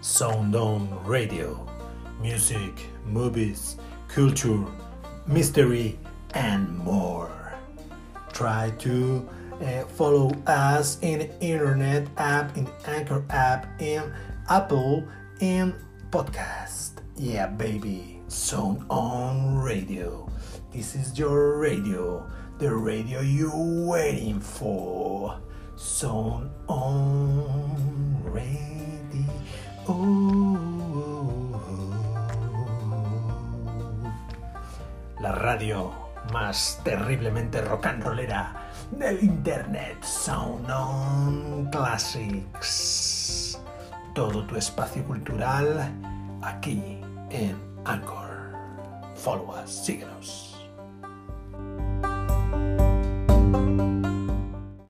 Sound On Radio. Music, movies, culture, mystery, and more. Try to uh, follow us in internet app, in Anchor app, in Apple, in podcast. Yeah, baby. Sound On Radio. This is your radio, the radio you're waiting for. Sound On. La radio más terriblemente rock and rollera del internet. Sound On Classics. Todo tu espacio cultural aquí en Anchor. Follow us, síguenos.